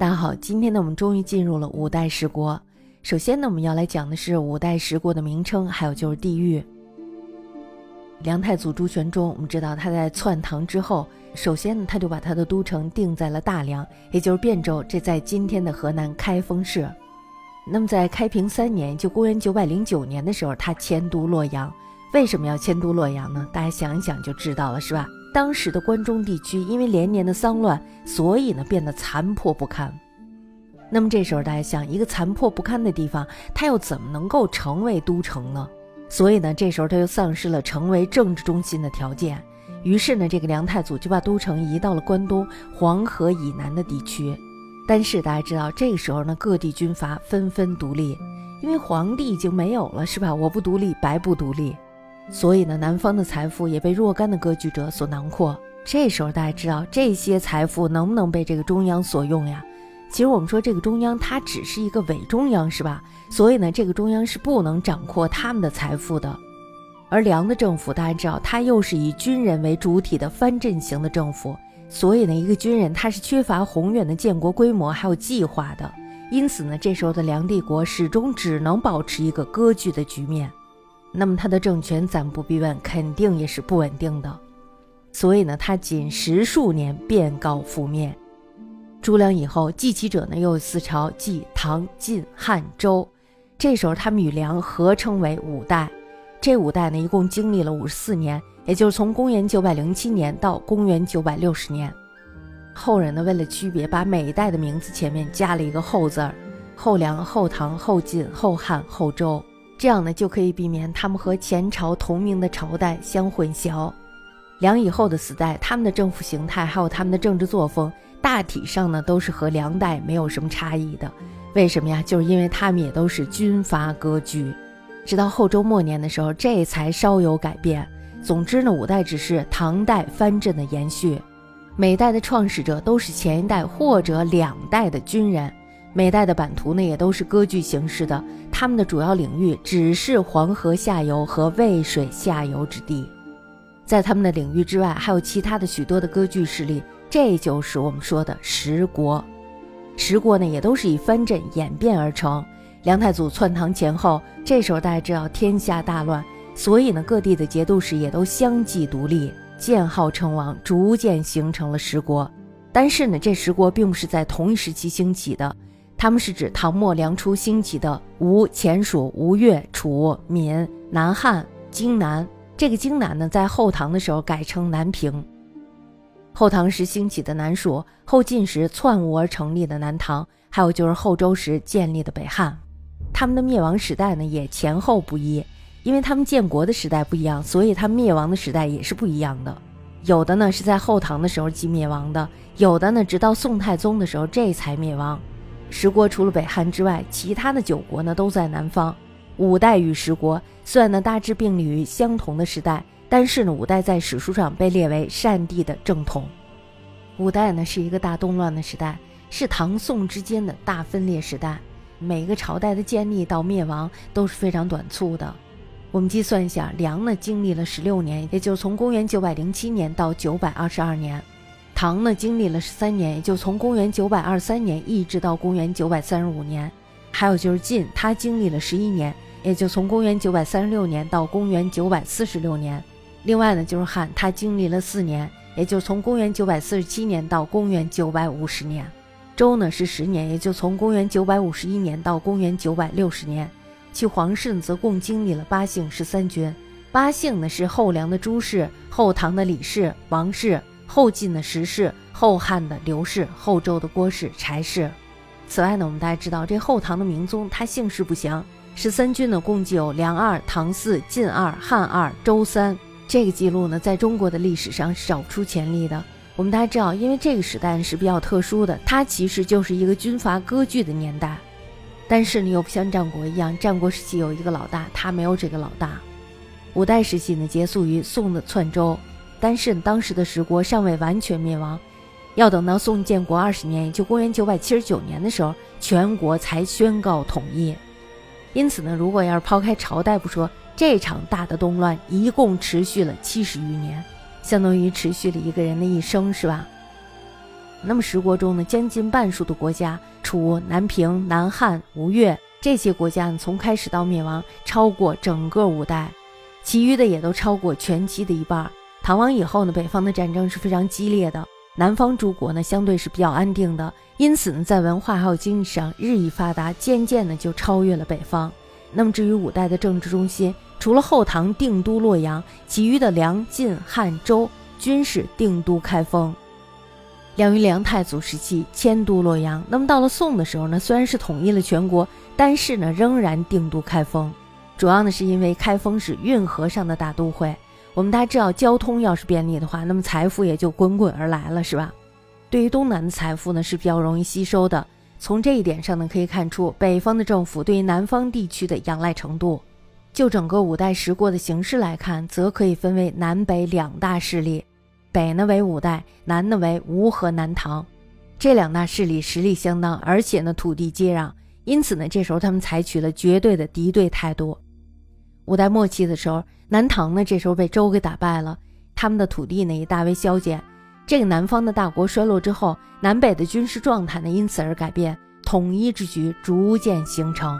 大家好，今天呢，我们终于进入了五代十国。首先呢，我们要来讲的是五代十国的名称，还有就是地域。梁太祖朱全忠，我们知道他在篡唐之后，首先呢，他就把他的都城定在了大梁，也就是汴州，这在今天的河南开封市。那么在开平三年，就公元九百零九年的时候，他迁都洛阳。为什么要迁都洛阳呢？大家想一想就知道了，是吧？当时的关中地区因为连年的丧乱，所以呢变得残破不堪。那么这时候大家想，一个残破不堪的地方，它又怎么能够成为都城呢？所以呢，这时候他又丧失了成为政治中心的条件。于是呢，这个梁太祖就把都城移到了关东黄河以南的地区。但是大家知道，这个时候呢，各地军阀纷纷独立，因为皇帝已经没有了，是吧？我不独立，白不独立。所以呢，南方的财富也被若干的割据者所囊括。这时候大家知道，这些财富能不能被这个中央所用呀？其实我们说这个中央它只是一个伪中央，是吧？所以呢，这个中央是不能掌控他们的财富的。而梁的政府大家知道，它又是以军人为主体的藩镇型的政府，所以呢，一个军人他是缺乏宏远的建国规模还有计划的。因此呢，这时候的梁帝国始终只能保持一个割据的局面。那么他的政权暂不必问，肯定也是不稳定的。所以呢，他仅十数年便告覆灭。朱梁以后，继其者呢又有四朝，即唐、晋、汉、周。这时候他们与梁合称为五代。这五代呢，一共经历了五十四年，也就是从公元九百零七年到公元九百六十年。后人呢，为了区别，把每一代的名字前面加了一个后字儿：后梁、后唐、后晋、后汉、后周。这样呢，就可以避免他们和前朝同名的朝代相混淆。梁以后的四代，他们的政府形态还有他们的政治作风，大体上呢都是和梁代没有什么差异的。为什么呀？就是因为他们也都是军阀割据。直到后周末年的时候，这才稍有改变。总之呢，五代只是唐代藩镇的延续，每代的创始者都是前一代或者两代的军人。每代的版图呢，也都是割据形式的，他们的主要领域只是黄河下游和渭水下游之地，在他们的领域之外，还有其他的许多的割据势力，这就是我们说的十国。十国呢，也都是以藩镇演变而成。梁太祖篡唐前后，这时候大家知道天下大乱，所以呢，各地的节度使也都相继独立，建号称王，逐渐形成了十国。但是呢，这十国并不是在同一时期兴起的。他们是指唐末梁初兴起的吴、前蜀、吴越、楚、闽、南汉、荆南。这个荆南呢，在后唐的时候改称南平。后唐时兴起的南蜀，后晋时篡吴而成立的南唐，还有就是后周时建立的北汉。他们的灭亡时代呢，也前后不一，因为他们建国的时代不一样，所以他们灭亡的时代也是不一样的。有的呢是在后唐的时候即灭亡的，有的呢直到宋太宗的时候这才灭亡。十国除了北汉之外，其他的九国呢都在南方。五代与十国虽然呢大致并立于相同的时代，但是呢五代在史书上被列为善帝的正统。五代呢是一个大动乱的时代，是唐宋之间的大分裂时代。每个朝代的建立到灭亡都是非常短促的。我们计算一下，梁呢经历了十六年，也就从公元九百零七年到九百二十二年。唐呢经历了十三年，也就从公元九百二三年一直到公元九百三十五年。还有就是晋，他经历了十一年，也就从公元九百三十六年到公元九百四十六年。另外呢就是汉，他经历了四年，也就从公元九百四十七年到公元九百五十年。周呢是十年，也就从公元九百五十一年到公元九百六十年。其皇室则共经历了八姓十三君。八姓呢是后梁的朱氏，后唐的李氏、王氏。后晋的石氏，后汉的刘氏，后周的郭氏、柴氏。此外呢，我们大家知道，这后唐的明宗他姓氏不详。十三君呢，共计有梁二、唐四、晋二、汉二、周三。这个记录呢，在中国的历史上是找不出前例的。我们大家知道，因为这个时代是比较特殊的，它其实就是一个军阀割据的年代。但是呢，又不像战国一样，战国时期有一个老大，他没有这个老大。五代时期呢，结束于宋的篡周。但是当时的十国尚未完全灭亡，要等到宋建国二十年，也就公元九百七十九年的时候，全国才宣告统一。因此呢，如果要是抛开朝代不说，这场大的动乱一共持续了七十余年，相当于持续了一个人的一生，是吧？那么十国中呢，将近半数的国家，楚、南平、南汉、吴越这些国家呢，从开始到灭亡超过整个五代，其余的也都超过全期的一半。唐王以后呢，北方的战争是非常激烈的，南方诸国呢相对是比较安定的，因此呢，在文化还有经济上日益发达，渐渐的就超越了北方。那么至于五代的政治中心，除了后唐定都洛阳，其余的梁、晋、汉、周均是定都开封。梁于梁太祖时期迁都洛阳，那么到了宋的时候呢，虽然是统一了全国，但是呢仍然定都开封，主要呢是因为开封是运河上的大都会。我们大家知道，交通要是便利的话，那么财富也就滚滚而来了，是吧？对于东南的财富呢是比较容易吸收的。从这一点上呢，可以看出北方的政府对于南方地区的仰赖程度。就整个五代十国的形势来看，则可以分为南北两大势力。北呢为五代，南呢为吴和南唐。这两大势力实力相当，而且呢土地接壤，因此呢这时候他们采取了绝对的敌对态度。五代末期的时候，南唐呢这时候被周给打败了，他们的土地呢也大为削减。这个南方的大国衰落之后，南北的军事状态呢因此而改变，统一之局逐渐形成。